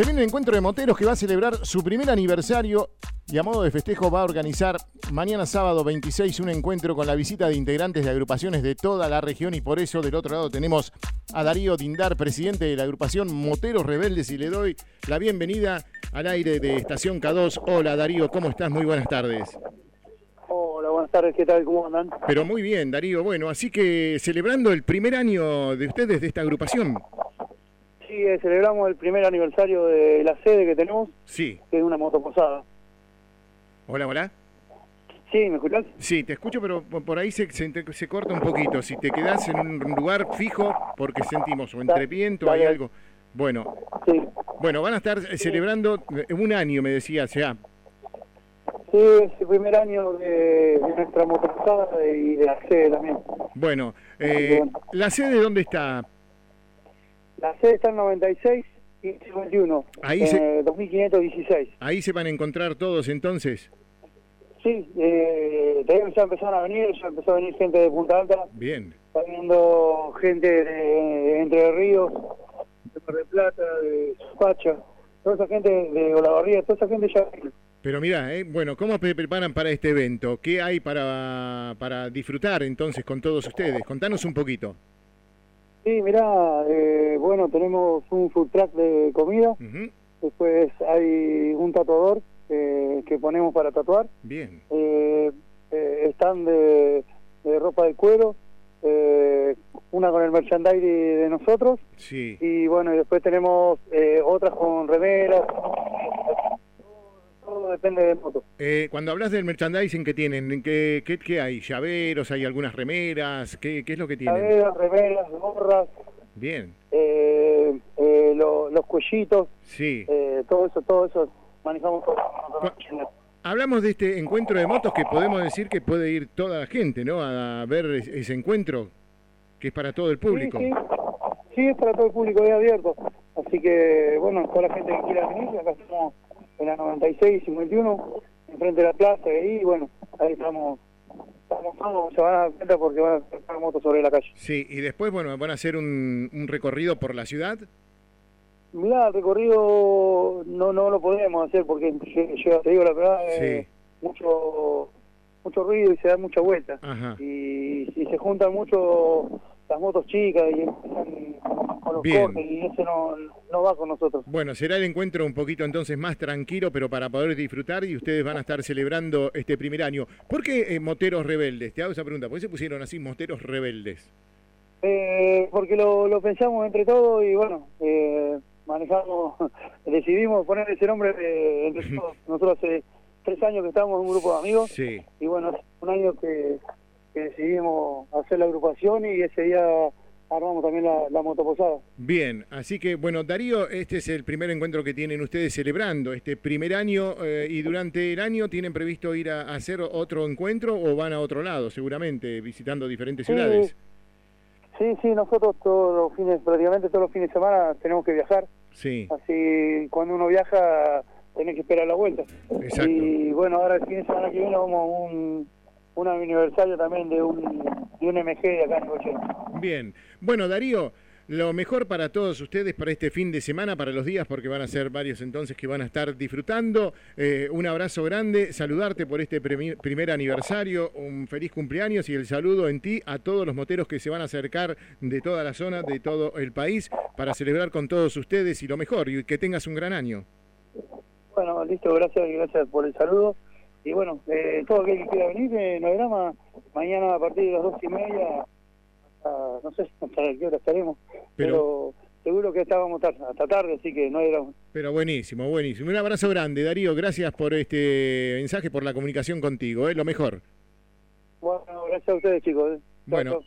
Se viene el encuentro de moteros que va a celebrar su primer aniversario y a modo de festejo va a organizar mañana sábado 26 un encuentro con la visita de integrantes de agrupaciones de toda la región y por eso del otro lado tenemos a Darío Dindar, presidente de la agrupación Moteros Rebeldes y le doy la bienvenida al aire de Estación K2. Hola Darío, ¿cómo estás? Muy buenas tardes. Hola, buenas tardes, ¿qué tal? ¿Cómo andan? Pero muy bien, Darío. Bueno, así que celebrando el primer año de ustedes de esta agrupación. Sí, eh, celebramos el primer aniversario de la sede que tenemos, Sí. que es una motoposada. Hola, hola. Sí, ¿me escuchás? Sí, te escucho, pero por ahí se, se, se corta un poquito. Si te quedás en un lugar fijo, porque sentimos o entre viento o hay dale. algo. Bueno, Sí. bueno, van a estar celebrando eh, un año, me decías, ya. Sí, es el primer año de, de nuestra motoposada y de la sede también. Bueno, eh, ¿la sede dónde está? La sede está en 96 y 51, Ahí en se- eh, 2516. Ahí se van a encontrar todos entonces. Sí, eh, ya empezaron a venir, ya empezó a venir gente de Punta Alta, Bien. está viniendo gente de, de Entre Ríos, de Mar del Plata, de Supacha, toda esa gente de Olavarría, toda esa gente ya vino. Pero mira, eh, bueno, ¿cómo se preparan para este evento? ¿Qué hay para, para disfrutar entonces con todos ustedes? Contanos un poquito. Sí, mirá, eh, bueno, tenemos un food truck de comida, después hay un tatuador eh, que ponemos para tatuar, Bien. eh, eh, están de, de ropa de cuero, eh, una con el merchandise de nosotros, Sí. y bueno, y después tenemos eh, otras con remeras, depende de moto. Eh, cuando hablas del merchandising que tienen, ¿en ¿qué, qué, qué hay? ¿Llaveros? ¿Hay algunas remeras? ¿Qué, qué es lo que tienen? Caderas, remeras, gorras, Bien. eh, eh, lo- los cuellitos, Sí. eh, todo eso, todo eso manejamos todo. Hablamos de este encuentro de motos que podemos decir que puede ir toda la gente, ¿no? A ver es- ese encuentro que es para todo el público. Sí, sí. Sí, es para todo el público, es abierto. Así que, bueno, toda la gente que quiera venir, acá estamos en la 96 y 51, enfrente de la plaza, y ahí, bueno, ahí estamos, estamos todos, se van a dar cuenta porque van a estar motos sobre la calle. Sí, y después, bueno, van a hacer un, un recorrido por la ciudad. Mirá, el recorrido no no lo podemos hacer porque, yo, te digo la verdad, eh, mucho mucho ruido y se da mucha vuelta. Y si se juntan mucho las motos chicas y empiezan con los Bien. cortes y ese no, no va con nosotros. Bueno, será el encuentro un poquito entonces más tranquilo, pero para poder disfrutar y ustedes van a estar celebrando este primer año. ¿Por qué eh, Moteros Rebeldes? Te hago esa pregunta. ¿Por qué se pusieron así Moteros Rebeldes? Eh, porque lo, lo pensamos entre todos y bueno, eh, manejamos, decidimos poner ese nombre eh, entre todos. Nosotros hace tres años que estamos en un grupo de amigos Sí. y bueno, hace un año que, que decidimos hacer la agrupación y ese día armamos también la, la motoposada. Bien, así que bueno, Darío, este es el primer encuentro que tienen ustedes celebrando este primer año eh, y durante el año tienen previsto ir a, a hacer otro encuentro o van a otro lado, seguramente, visitando diferentes Sí. ciudades. Sí, sí, nosotros todos los fines, prácticamente todos los fines de semana tenemos que viajar. Sí, Así, cuando uno viaja, tenés que esperar la vuelta. Exacto. Y bueno, ahora el fin de semana que viene vamos a un, un aniversario también de un, de un MG de acá en Negochea. Bien. Bueno, Darío, lo mejor para todos ustedes para este fin de semana, para los días, porque van a ser varios entonces que van a estar disfrutando. Eh, un abrazo grande, saludarte por este primer aniversario, un feliz cumpleaños y el saludo en ti a todos los moteros que se van a acercar de toda la zona, de todo el país, para celebrar con todos ustedes y lo mejor, y que tengas un gran año. Bueno, listo, gracias y gracias por el saludo. Y bueno, eh, todo aquel que quiera venir, eh, drama, mañana a partir de las dos y media, hasta, no sé hasta qué hora estaremos, pero, seguro que estábamos hasta, hasta tarde, así que no drama. Pero buenísimo, buenísimo. Un abrazo grande, Darío. Gracias por este mensaje, por la comunicación contigo. ¿eh? Lo mejor. Bueno, gracias a ustedes chicos. eh. Bueno.